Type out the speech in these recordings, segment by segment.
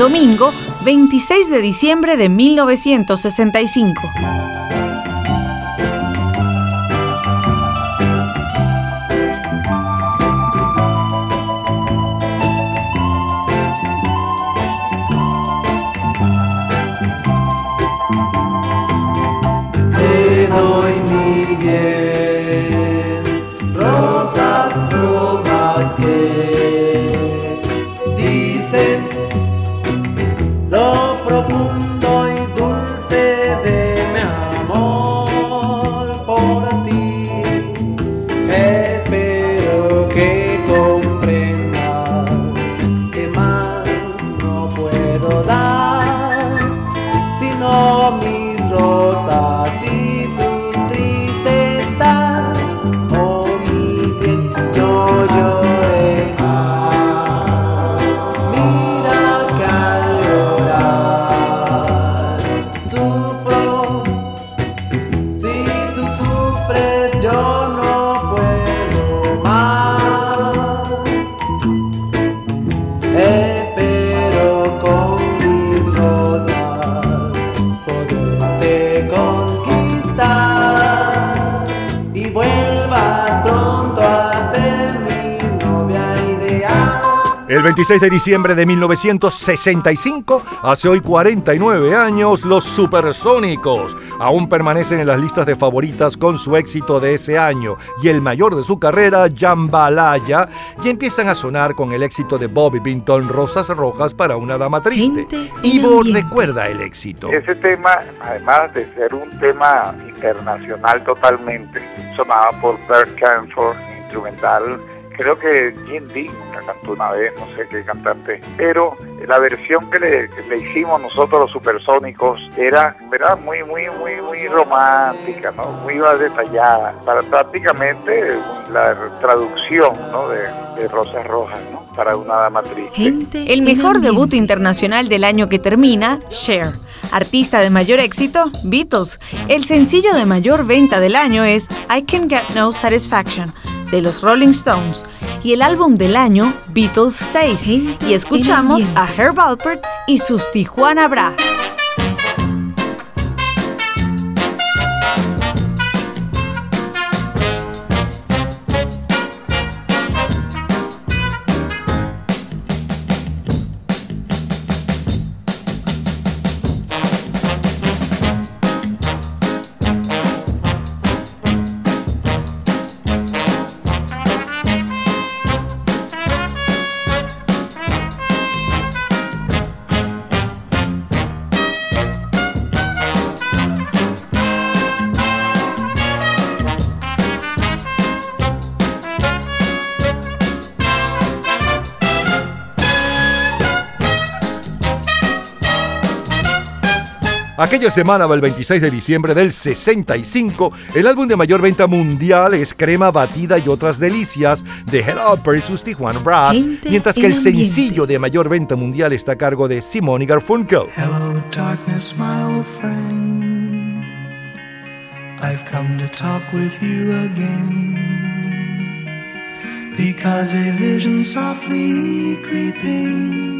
domingo 26 de diciembre de 1965. El 26 de diciembre de 1965, hace hoy 49 años, los Supersónicos aún permanecen en las listas de favoritas con su éxito de ese año y el mayor de su carrera, Jambalaya, y empiezan a sonar con el éxito de Bobby Binton, Rosas Rojas para una dama triste. Ivo recuerda el éxito. Ese tema, además de ser un tema internacional totalmente, sonaba por Bert Canford, instrumental creo que Jim Dean la cantó una vez, no sé qué cantante, pero la versión que le, hicimos nosotros los supersónicos era, ¿verdad? Muy, muy, muy, muy romántica, ¿no? Muy detallada, para prácticamente la traducción, ¿no? De, Rosas Rojas, ¿no? Para una dama triste. El mejor debut internacional del año que termina, Cher. Artista de mayor éxito, Beatles. El sencillo de mayor venta del año es I Can Get No Satisfaction de los Rolling Stones y el álbum del año Beatles 6. Y escuchamos a Herb Alpert y sus Tijuana Brass. Aquella semana, el 26 de diciembre del 65, el álbum de mayor venta mundial es Crema Batida y otras delicias de Hello vs. Tijuana Brass, mientras que el sencillo de mayor venta mundial está a cargo de Simone Garfunkel. Hello, darkness, my old friend. I've come to talk with you again. Because a vision softly creeping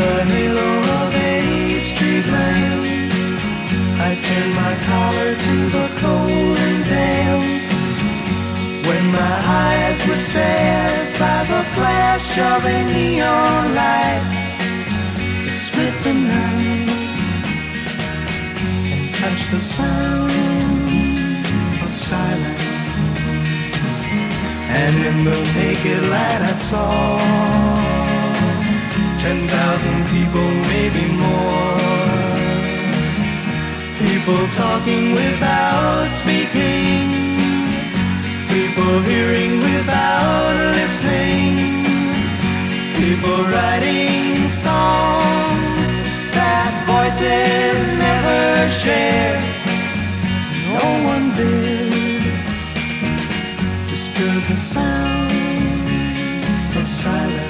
the halo of a street lamp, I turned my collar to the cold and damp. When my eyes were stared by the flash of a neon light, it split the night and touched the sound of silence. And in the naked light I saw Ten thousand people, maybe more. People talking without speaking. People hearing without listening. People writing songs that voices never share. No one did disturb the sound of silence.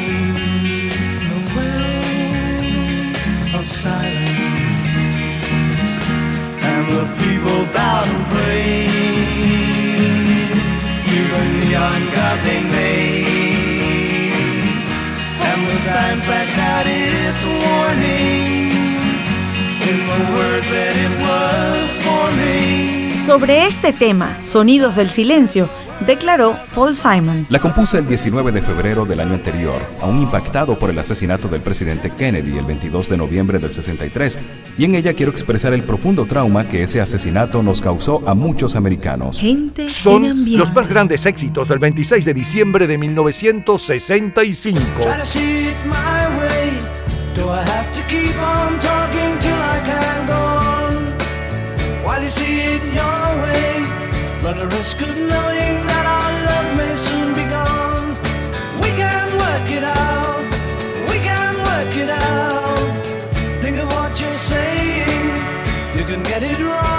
Sobre este tema, Sonidos del Silencio, declaró Paul Simon. La compuse el 19 de febrero del año anterior, aún impactado por el asesinato del presidente Kennedy el 22 de noviembre del 63, y en ella quiero expresar el profundo trauma que ese asesinato nos causó a muchos americanos. Gente Son los más grandes éxitos del 26 de diciembre de 1965. Try to see it my way. Do I have to keep on talking till I can go on? While you see it your way, run the risk of knowing that our love soon be gone. We can work it out. We can work it out. Think of what you're saying. You can get it wrong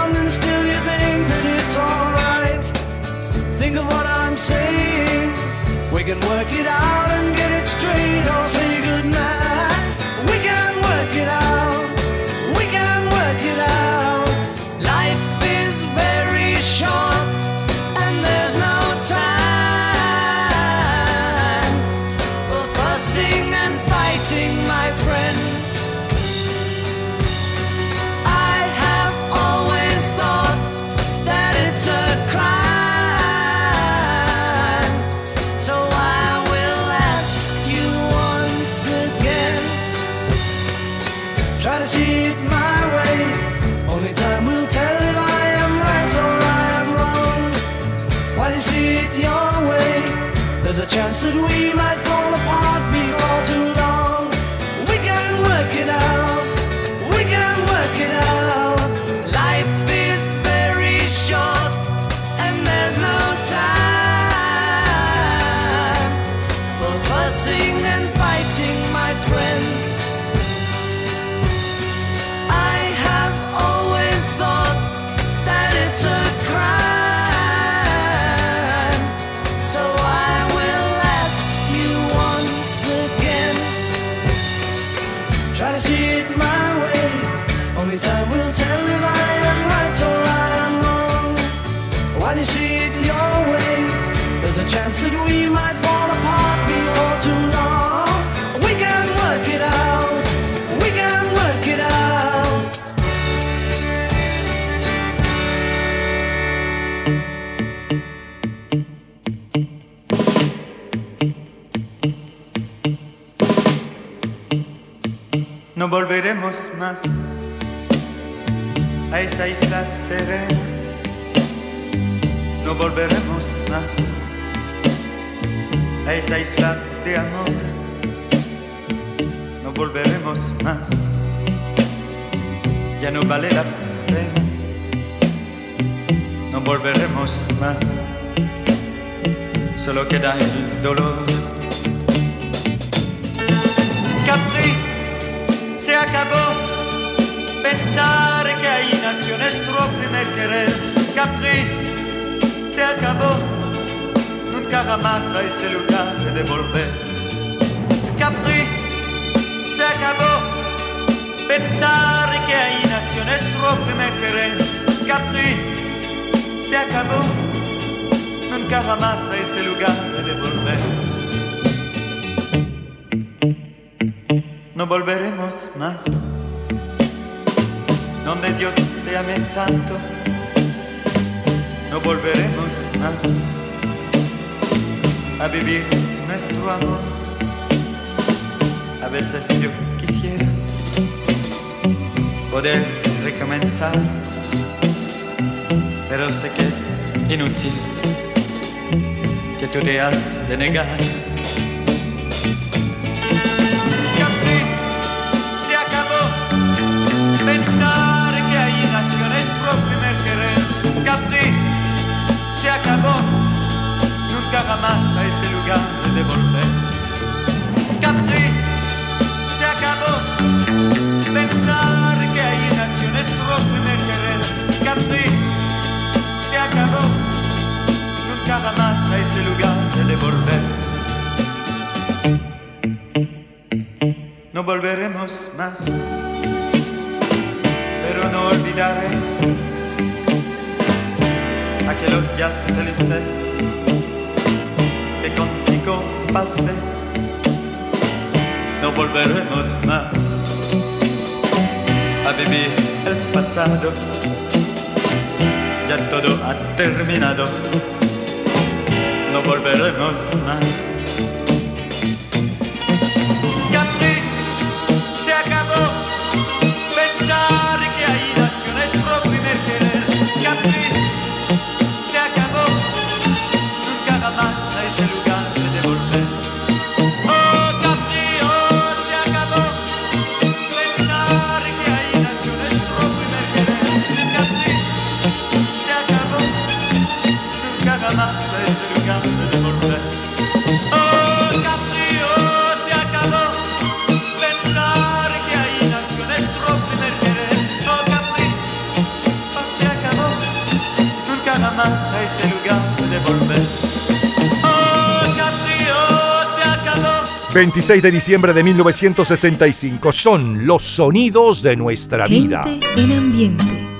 Volveremos más a esa isla serena. No volveremos más a esa isla de amor. No volveremos más. Ya no vale la pena. No volveremos más. Solo queda el dolor. Acabó. Pensar que ahí nació nuestro primer querer. Capri se acabó. Nunca jamás ese lugar de volver. Capri se acabó. Pensar que ahí nació nuestro primer querer. Capri se acabó. Nunca jamás ese lugar de volver. No volveremos más. Donde Dios te amé tanto, no volveremos más a vivir nuestro amor. A veces yo quisiera poder recomenzar, pero sé que es inútil, que tú te has de negar. Volveremos más, pero no olvidaré aquellos días felices que contigo pasé. No volveremos más a vivir el pasado. Ya todo ha terminado. No volveremos más. 26 de diciembre de 1965 son los sonidos de nuestra vida. Gente en ambiente.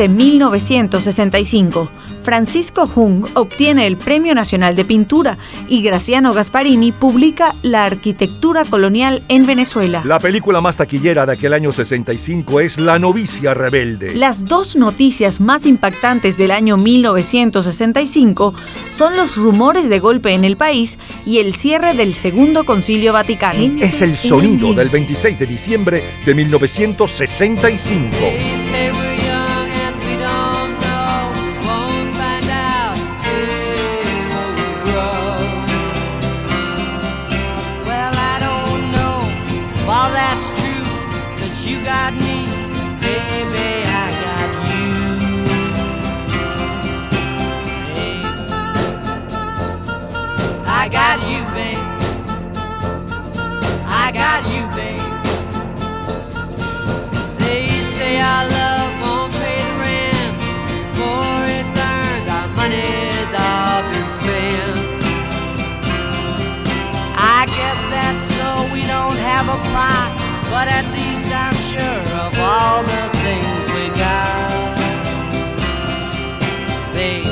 De 1965. Francisco Jung obtiene el Premio Nacional de Pintura y Graciano Gasparini publica La arquitectura colonial en Venezuela. La película más taquillera de aquel año 65 es La novicia rebelde. Las dos noticias más impactantes del año 1965 son los rumores de golpe en el país y el cierre del Segundo Concilio Vaticano. Es el sonido del 26 de diciembre de 1965. never plot, but at least I'm sure of all the things we got. Babe,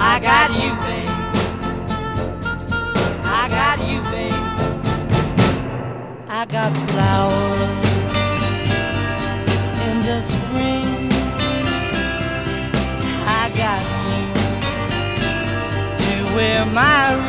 I got you, babe. I got you, babe. I got flowers in the spring. I got you to wear my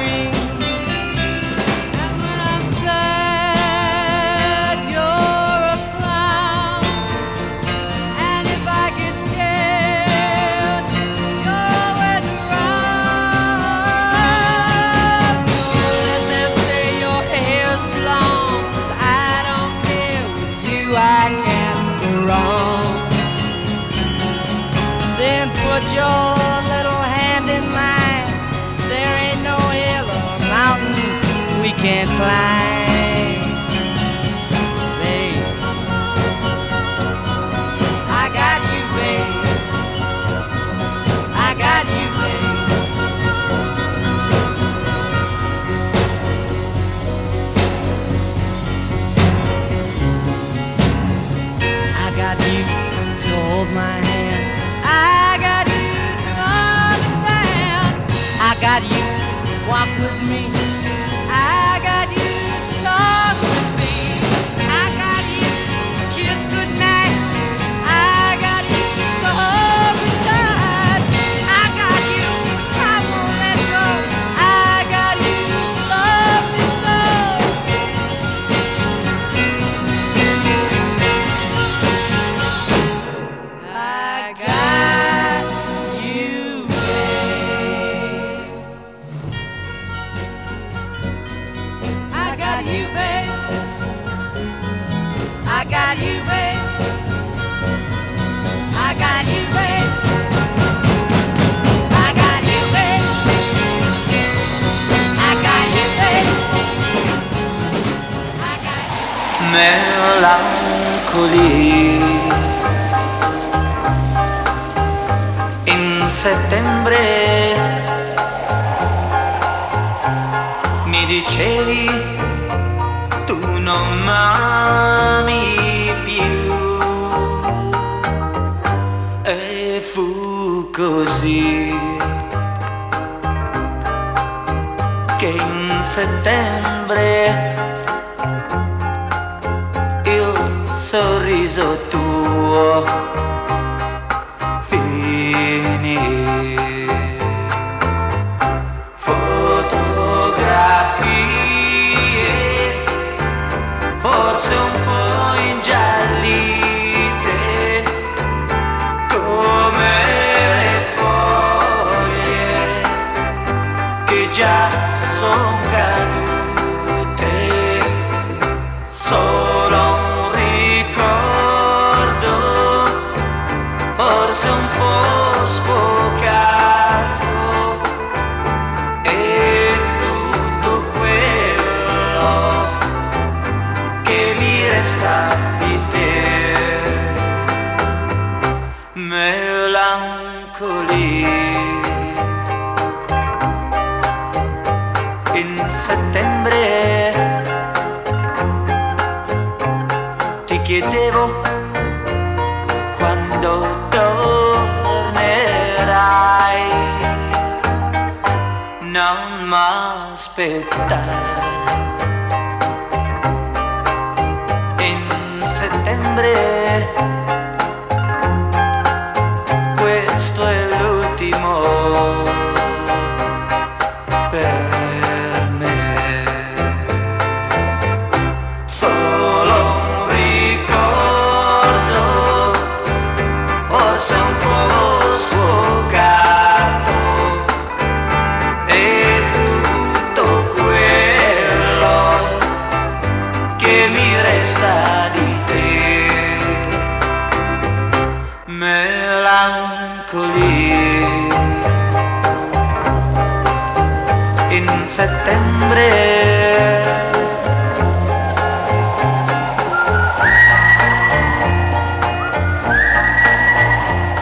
Melancolia. In settembre mi dicevi tu non m'ami più e fu così che in settembre sorriso tuo non m'aspettare in settembre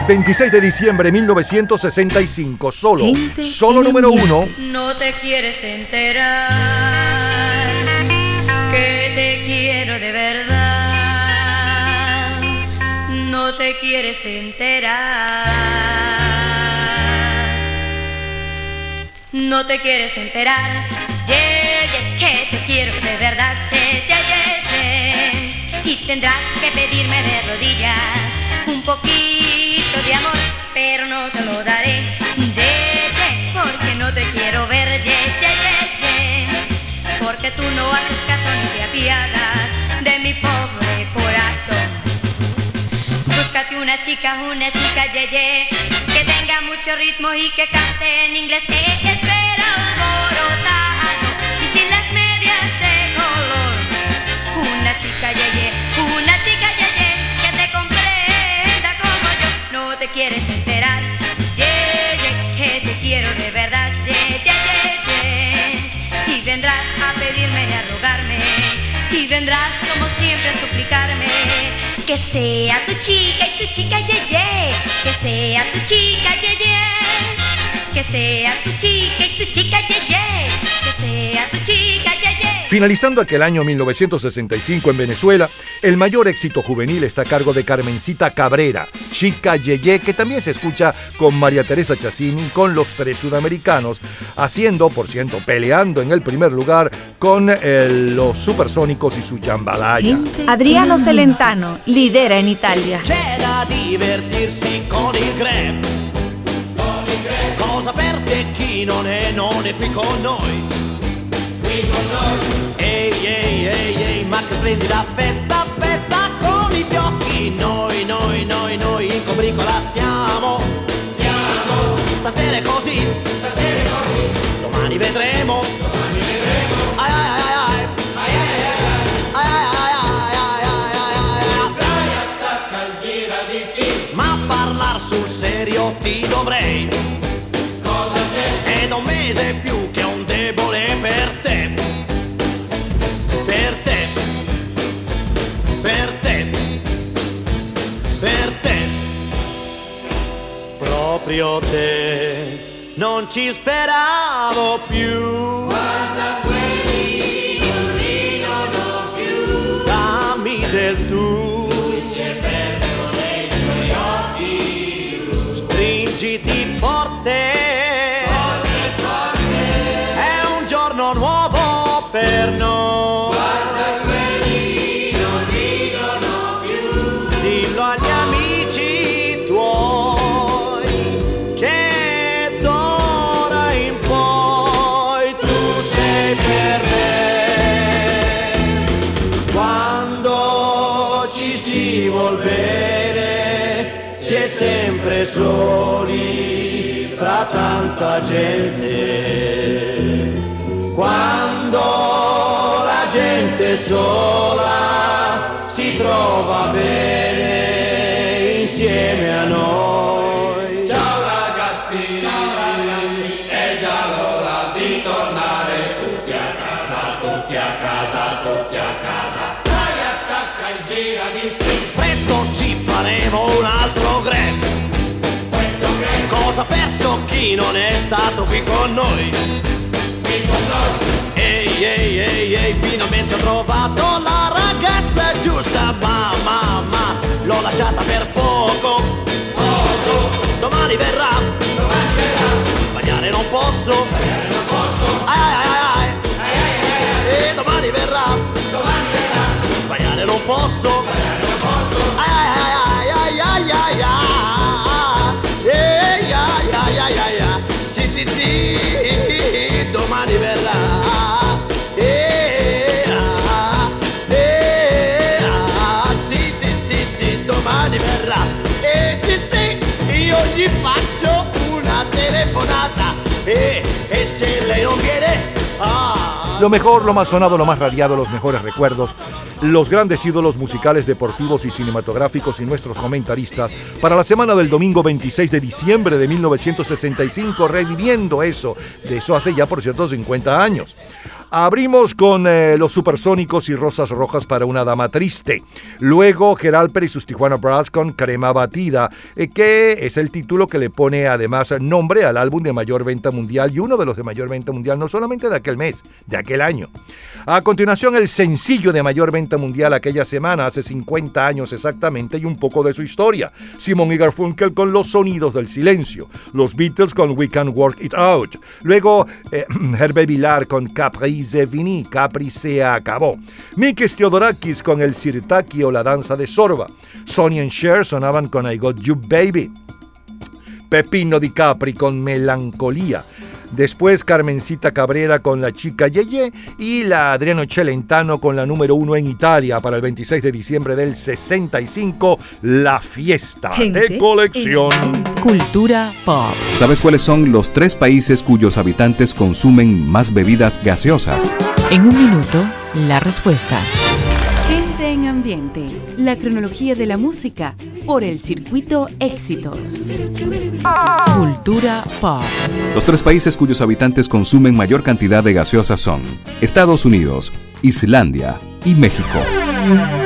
26 de diciembre de 1965, solo, Gente solo número uno. No te quieres enterar que te quiero de verdad. No te quieres enterar. No te quieres enterar. Yeah, yeah, que te quiero de verdad. Yeah, yeah, yeah, yeah. Y tendrás que pedirme de rodillas un poquito de amor, pero no te lo daré. Yeah, yeah, porque no te quiero ver. Yeah, yeah, yeah. Porque tú no haces caso ni te apiadas de mi pobre corazón. Búscate una chica, una chica yeye que tenga mucho ritmo y que cante en inglés. Eh, espera alborotado quieres enterar, yeye, que te quiero de verdad, yeye, yeye, y vendrás a pedirme y a rogarme y vendrás como siempre a suplicarme que sea tu chica y tu chica ye, ye. que sea tu chica ye, ye. que sea tu chica y tu chica ye, ye. que sea tu chica ye, ye. Finalizando aquel año 1965 en Venezuela, el mayor éxito juvenil está a cargo de Carmencita Cabrera, Chica Yeye, que también se escucha con María Teresa Chacín con los tres sudamericanos, haciendo, por ciento, peleando en el primer lugar con eh, los supersónicos y su jambalaya. Adriano Celentano lidera en Italia. C'è da divertirsi con il grep. Cosa perde chi non è, non è qui con noi. Qui con noi. Ehi, ehi, ehi, ehi, ma che splendida festa, festa con i fiocchi. Noi, noi, noi, noi in combricola siamo. Siamo. Stasera è così. Stasera è così. Domani vedremo. Domani vedremo. Ai, ai, ai, ai. Ai, ai, ai, ai. Ai, ai, ai, ai, ai, ai, ai, ai. Ma parlar sul serio ti dovrei. Proprio te. Non ci speravo più. Gente. Quando la gente sola si trova bene insieme a noi. Ciao ragazzi, ciao ragazzi, è già l'ora di tornare tutti a casa, tutti a casa, tutti a casa. Dai attacca il giradischi. Presto ci faremo un altro grab. Cosa perso chi non è stato qui con noi? Ehi, ehi, ehi, ehi, finalmente ho trovato la ragazza giusta, ma, ma, ma, l'ho lasciata per poco. Poco. Domani verrà. Domani verrà. Sbagliare non posso. Sbagliare non posso. Ai, ai, ai, ai. Ai, ai. E domani verrà. Domani verrà. Sbagliare non posso. Sbagliare Lo mejor, lo más sonado, lo más radiado, los mejores recuerdos, los grandes ídolos musicales, deportivos y cinematográficos y nuestros comentaristas para la semana del domingo 26 de diciembre de 1965, reviviendo eso, de eso hace ya por cierto 50 años. Abrimos con eh, los supersónicos y rosas rojas para una dama triste. Luego Geralper y sus Tijuana Brass con Crema Batida, eh, que es el título que le pone además nombre al álbum de mayor venta mundial y uno de los de mayor venta mundial, no solamente de aquel mes, de aquel año. A continuación, el sencillo de mayor venta mundial aquella semana, hace 50 años exactamente, y un poco de su historia. Simon y Garfunkel con Los Sonidos del Silencio. Los Beatles con We Can Work It Out. Luego, eh, Hervé Vilar con Capri se finí, Capri se acabó. Mikis Theodorakis con El Sirtaki o La Danza de Sorba. Sonny and Cher sonaban con I Got You Baby. Pepino Di Capri con Melancolía. Después Carmencita Cabrera con La Chica Yeye y la Adriano Celentano con la número uno en Italia para el 26 de diciembre del 65, La Fiesta de Colección. Cultura pop. ¿Sabes cuáles son los tres países cuyos habitantes consumen más bebidas gaseosas? En un minuto, la respuesta. Gente en ambiente. La cronología de la música por el circuito Éxitos. Cultura Pop. Los tres países cuyos habitantes consumen mayor cantidad de gaseosas son Estados Unidos, Islandia y México.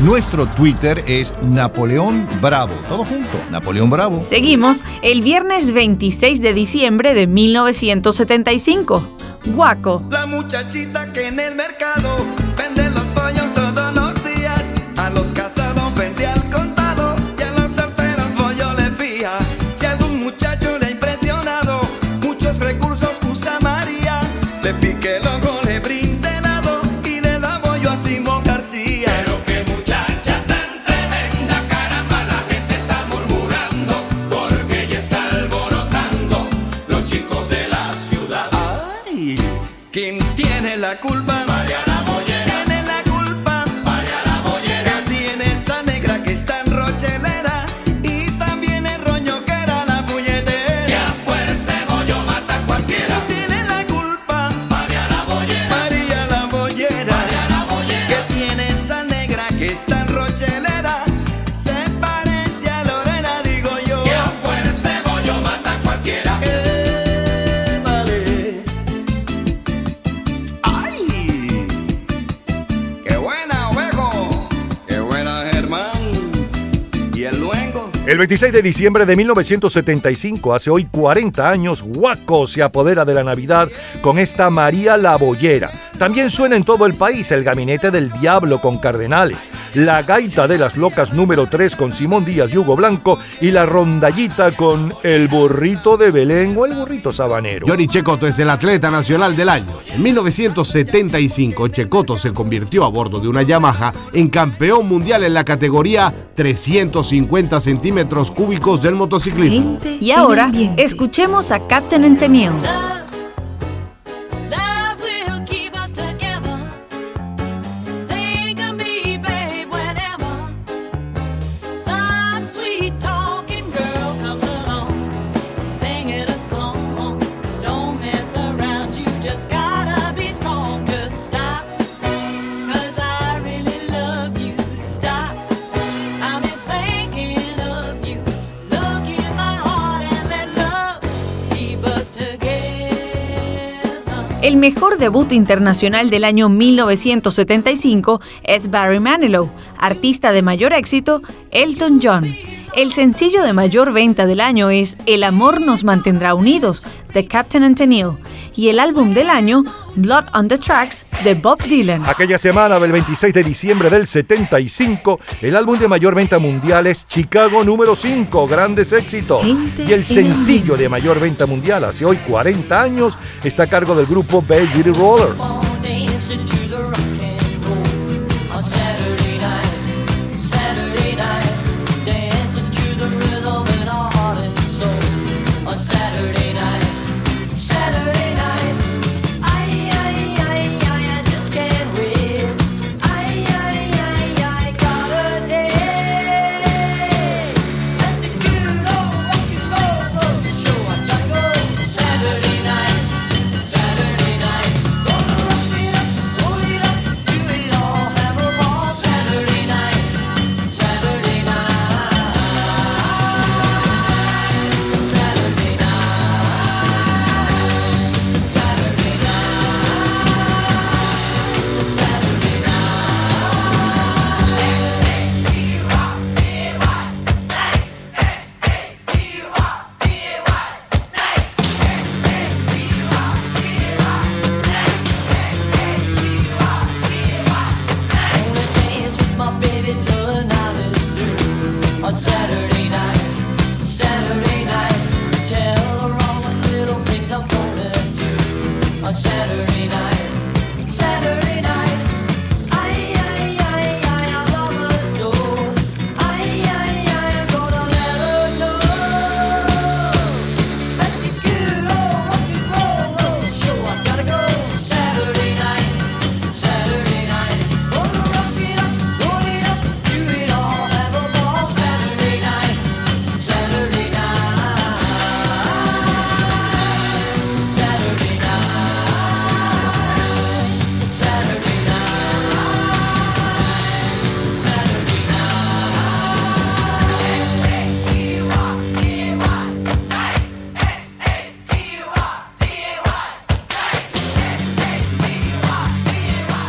Nuestro Twitter es Napoleón Bravo. Todo junto, Napoleón Bravo. Seguimos el viernes 26 de diciembre de 1975. Guaco. La muchachita que en el mercado vende los pollos El 26 de diciembre de 1975, hace hoy 40 años, Guaco se apodera de la Navidad con esta María la Boyera. También suena en todo el país el Gabinete del Diablo con Cardenales, la Gaita de las Locas número 3 con Simón Díaz y Hugo Blanco y la Rondallita con El Burrito de Belén o El Burrito Sabanero. Johnny Checoto es el atleta nacional del año. En 1975, Checoto se convirtió a bordo de una Yamaha en campeón mundial en la categoría 350 centímetros cúbicos del motociclismo. Y ahora escuchemos a Captain and El mejor debut internacional del año 1975 es Barry Manilow, artista de mayor éxito, Elton John. El sencillo de mayor venta del año es El amor nos mantendrá unidos, de Captain and Tennille, y el álbum del año, Blood on the Tracks, de Bob Dylan. Aquella semana del 26 de diciembre del 75, el álbum de mayor venta mundial es Chicago número 5, grandes éxitos. Y el sencillo de mayor venta mundial hace hoy 40 años está a cargo del grupo Velvet Rollers.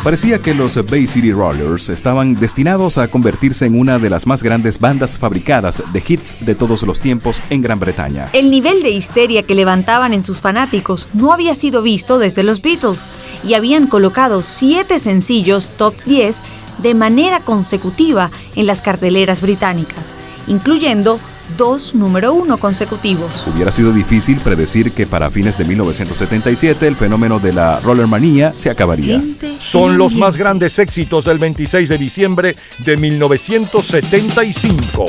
Parecía que los Bay City Rollers estaban destinados a convertirse en una de las más grandes bandas fabricadas de hits de todos los tiempos en Gran Bretaña. El nivel de histeria que levantaban en sus fanáticos no había sido visto desde los Beatles y habían colocado siete sencillos top 10 de manera consecutiva en las carteleras británicas, incluyendo dos número uno consecutivos. Hubiera sido difícil predecir que para fines de 1977 el fenómeno de la rollermanía se acabaría. Son los más grandes éxitos del 26 de diciembre de 1975.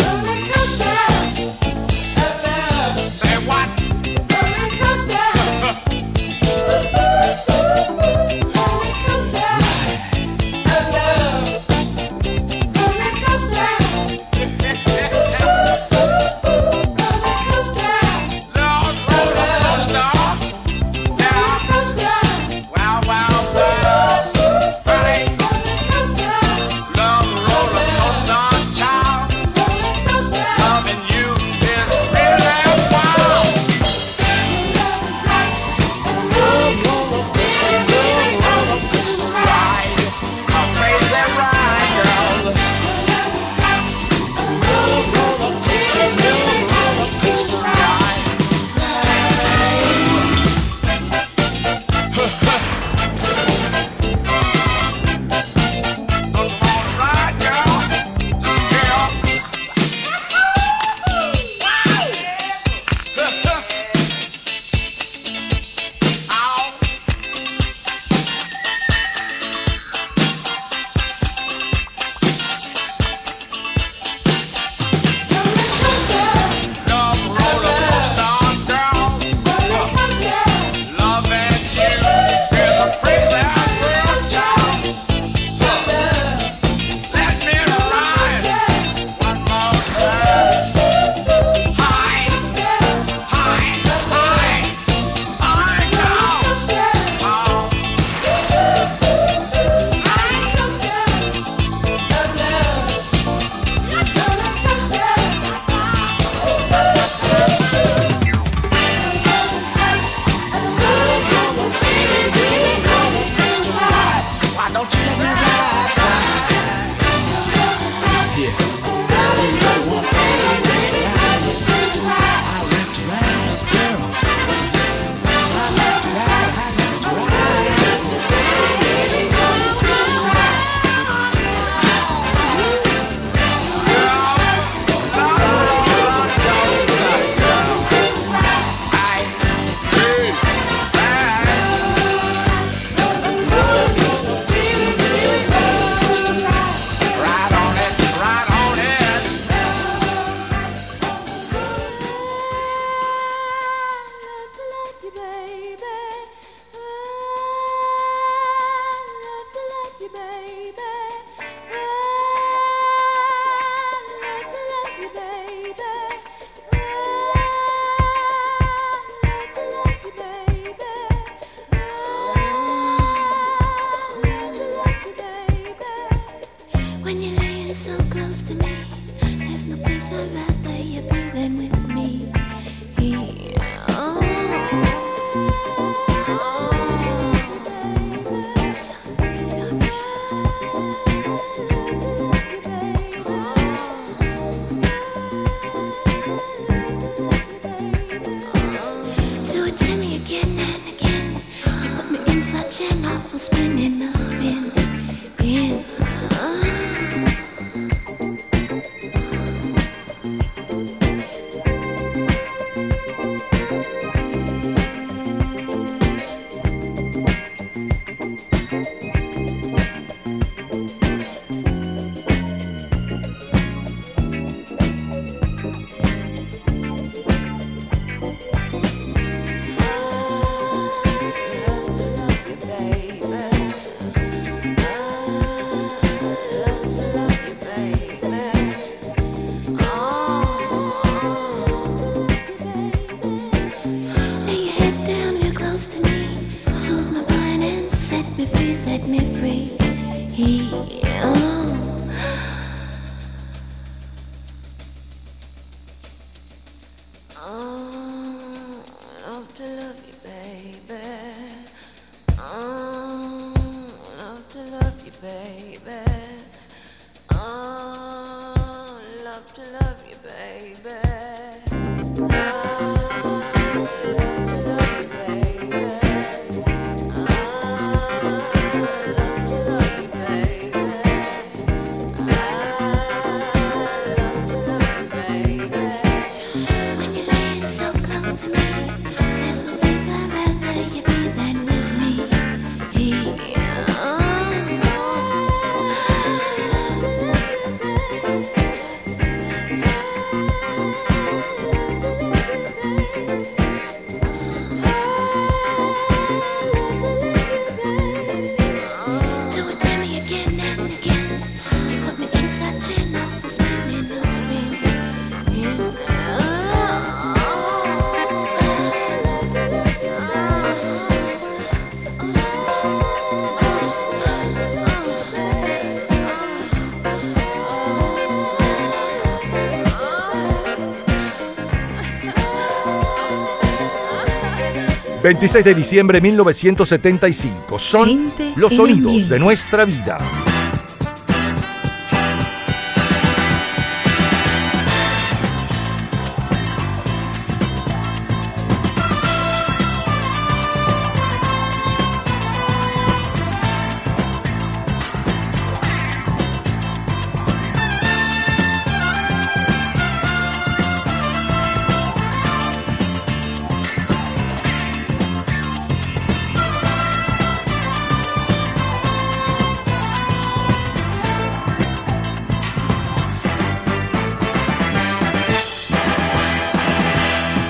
...26 de diciembre de 1975... ...son los sonidos de nuestra vida.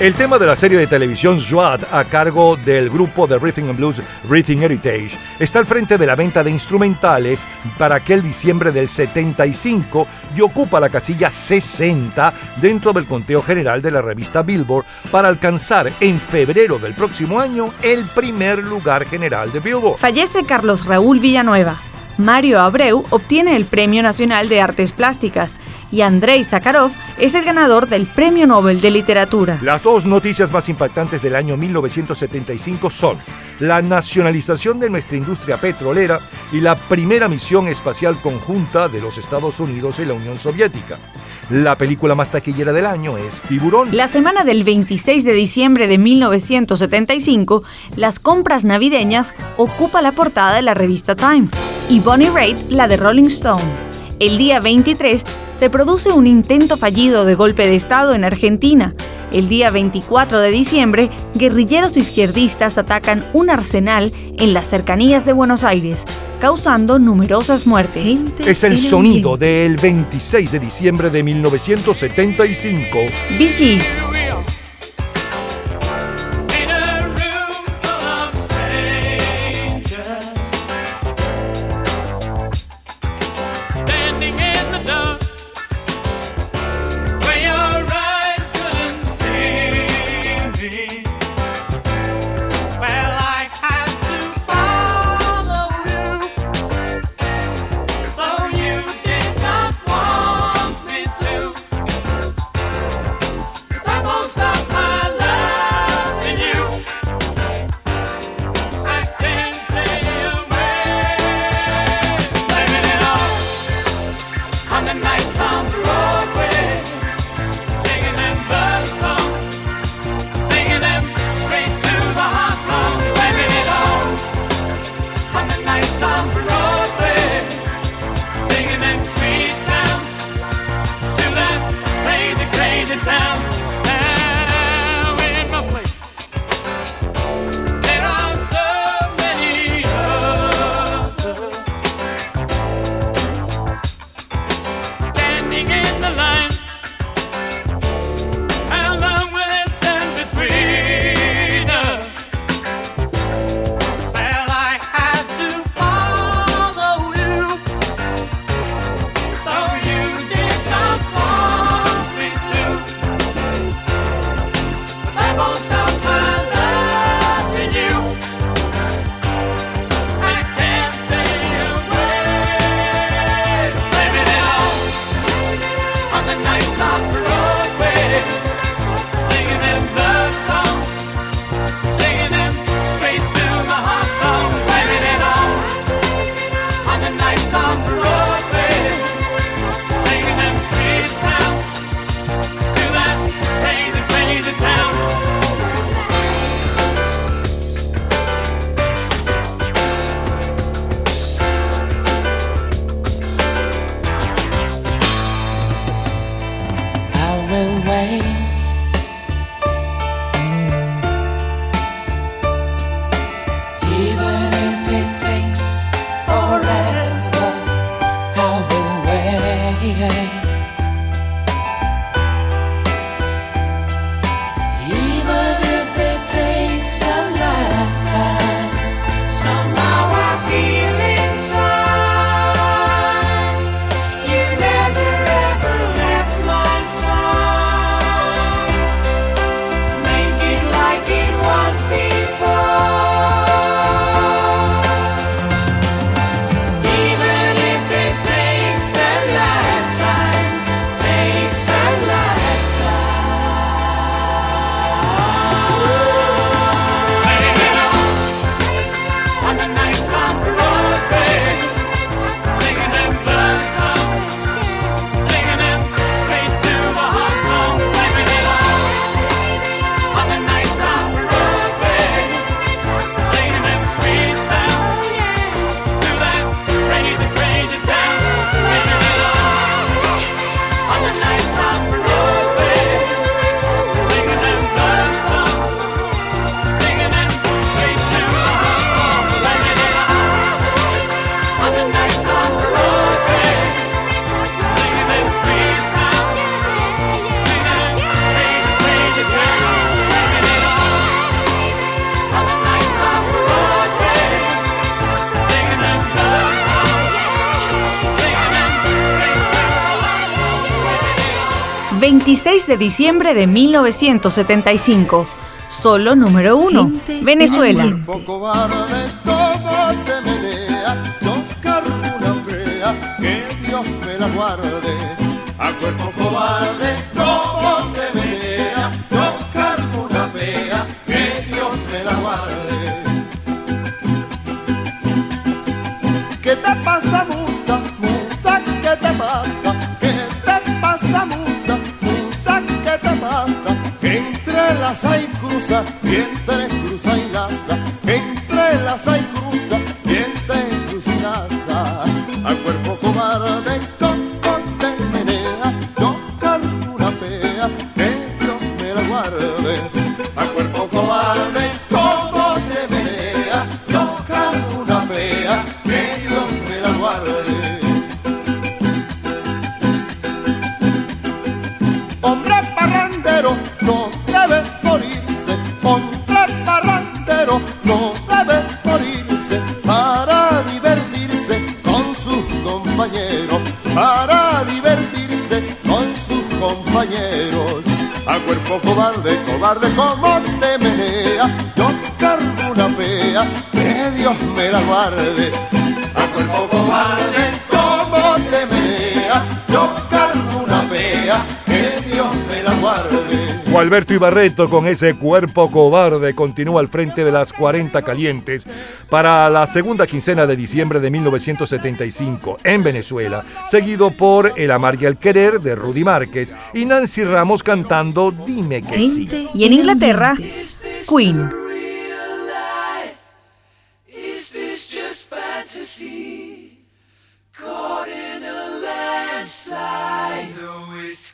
El tema de la serie de televisión SWAT a cargo del grupo de Rhythm and Blues Rhythm Heritage está al frente de la venta de instrumentales para aquel diciembre del 75 y ocupa la casilla 60 dentro del conteo general de la revista Billboard para alcanzar en febrero del próximo año el primer lugar general de Billboard. Fallece Carlos Raúl Villanueva. Mario Abreu obtiene el Premio Nacional de Artes Plásticas y Andrei Sakharov es el ganador del Premio Nobel de Literatura. Las dos noticias más impactantes del año 1975 son la nacionalización de nuestra industria petrolera y la primera misión espacial conjunta de los Estados Unidos y la Unión Soviética. La película más taquillera del año es Tiburón. La semana del 26 de diciembre de 1975, las compras navideñas ocupa la portada de la revista Time y Bonnie Raitt la de Rolling Stone. El día 23 se produce un intento fallido de golpe de Estado en Argentina. El día 24 de diciembre, guerrilleros izquierdistas atacan un arsenal en las cercanías de Buenos Aires, causando numerosas muertes. Es el sonido del 26 de diciembre de 1975. Bee Gees. De diciembre de 1975. Solo número uno. Venezuela. Cuerpo cobarde, como no debe morirse para divertirse con sus compañeros, para divertirse con sus compañeros. A cuerpo cobarde, cobarde como te yo cargo una pea, que Dios me la guarde. Gualberto Ibarreto con ese cuerpo cobarde continúa al frente de las 40 calientes para la segunda quincena de diciembre de 1975 en Venezuela, seguido por El amar y el querer de Rudy Márquez y Nancy Ramos cantando Dime que sí. Y en Inglaterra, Queen. Is this just fantasy? Caught in a landslide,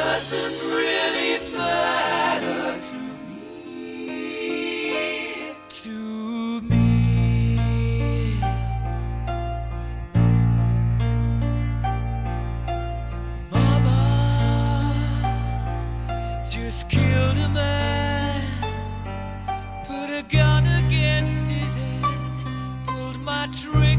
doesn't really matter to me. To me. Mama just killed a man, put a gun against his head, pulled my trigger,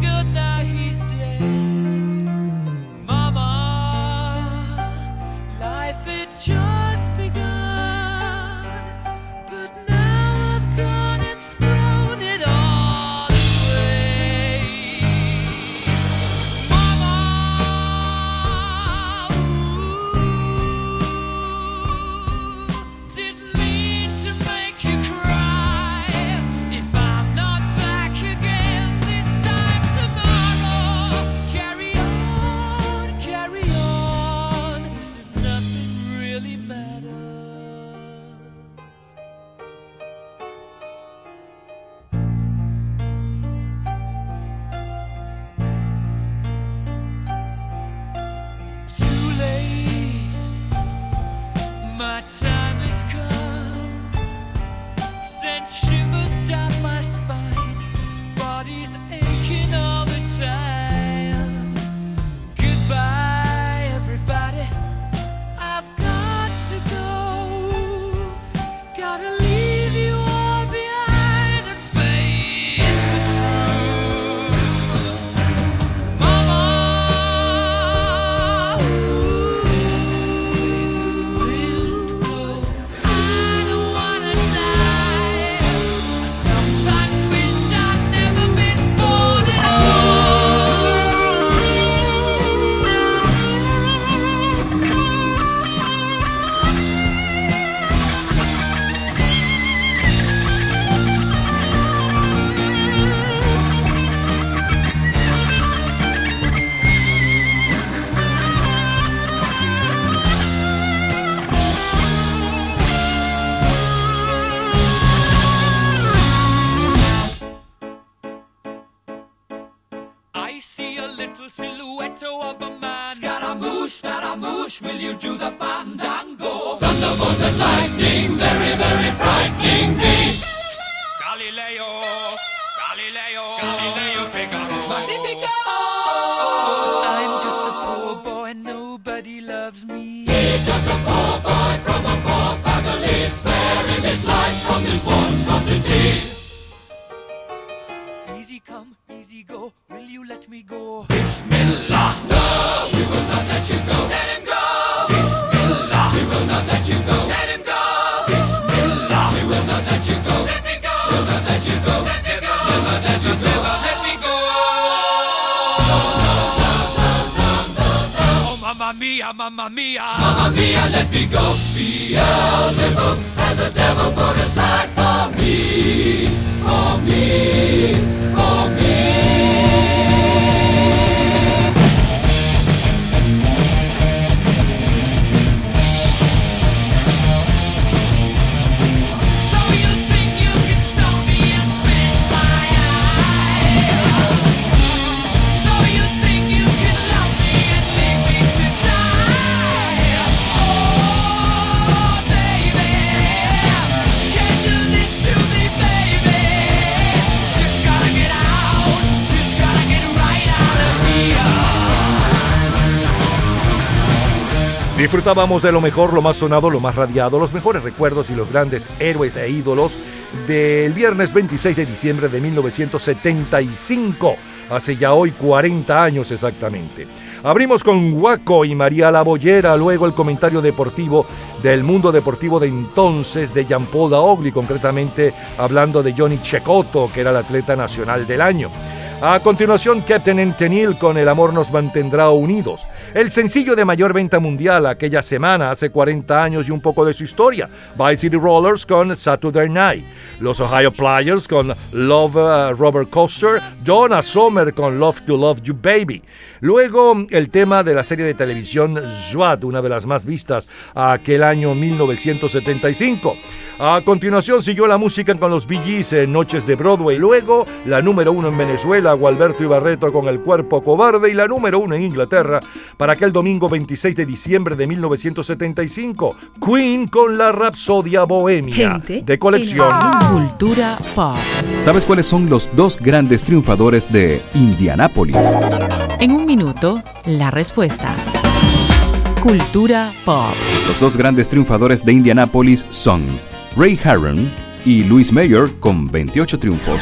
Disfrutábamos de lo mejor, lo más sonado, lo más radiado, los mejores recuerdos y los grandes héroes e ídolos del viernes 26 de diciembre de 1975, hace ya hoy 40 años exactamente. Abrimos con Guaco y María La luego el comentario deportivo del mundo deportivo de entonces de Jean-Paul Daogli, concretamente hablando de Johnny Checotto, que era el atleta nacional del año. A continuación, Captain Entenil con El amor nos mantendrá unidos. El sencillo de mayor venta mundial aquella semana, hace 40 años y un poco de su historia. Vice City Rollers con Saturday Night. Los Ohio Players con Love uh, Robert Coaster. Donna Summer con Love to Love You Baby. Luego, el tema de la serie de televisión SWAT, una de las más vistas aquel año 1975. A continuación siguió la música con los Bee en Noches de Broadway. Luego, la número uno en Venezuela, Gualberto Ibarreto con El Cuerpo Cobarde. Y la número uno en Inglaterra para aquel domingo 26 de diciembre de 1975. Queen con la Rapsodia Bohemia Gente de colección. Cultura pop. ¿Sabes cuáles son los dos grandes triunfadores de Indianápolis? En un minuto, la respuesta. Cultura pop. Los dos grandes triunfadores de Indianápolis son Ray Harron y Louis Mayer con 28 triunfos.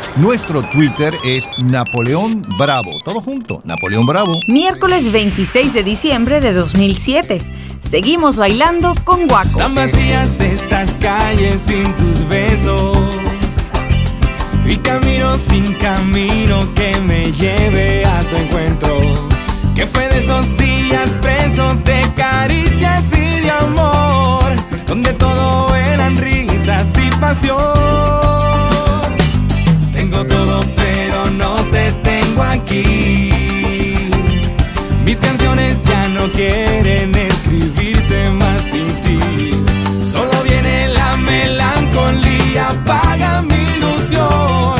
Nuestro Twitter es Napoleón Bravo. Todo junto, Napoleón Bravo. Miércoles 26 de diciembre de 2007. Seguimos bailando con Guaco. Tan vacías estas calles sin tus besos. Y camino sin camino que me lleve a tu encuentro. Que fue de esos días presos de caricias y de amor. Donde todo eran risas y pasión. Mis canciones ya no quieren escribirse más sin ti. Solo viene la melancolía, apaga mi ilusión.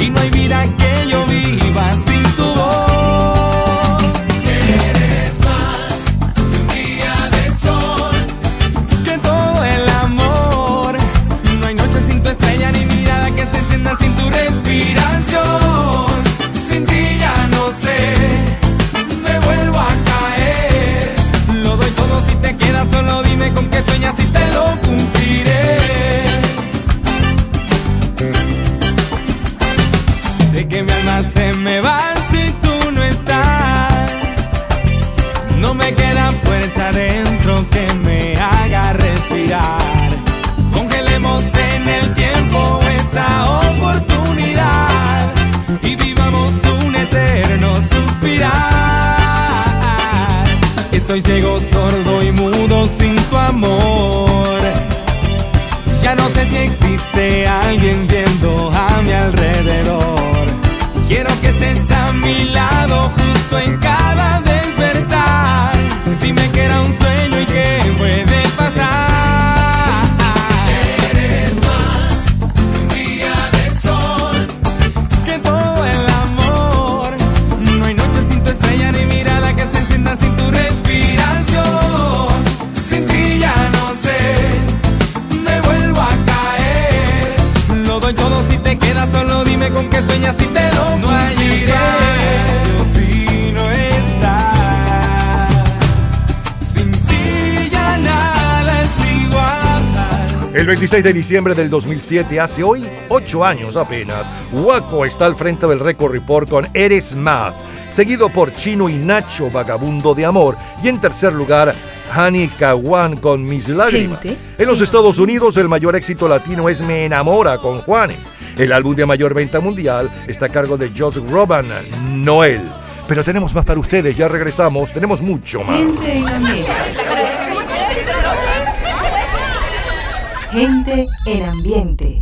Y no hay vida que yo viva sin tu voz. El 26 de diciembre del 2007, hace hoy 8 años apenas, Waco está al frente del Record Report con Eres Más, seguido por Chino y Nacho, Vagabundo de Amor, y en tercer lugar, Hani Kawan con Mis Lágrimas. Gente. En los Estados Unidos, el mayor éxito latino es Me Enamora con Juanes. El álbum de mayor venta mundial está a cargo de Josh Groban, Noel. Pero tenemos más para ustedes, ya regresamos, tenemos mucho más. Gente en ambiente. Gente en ambiente.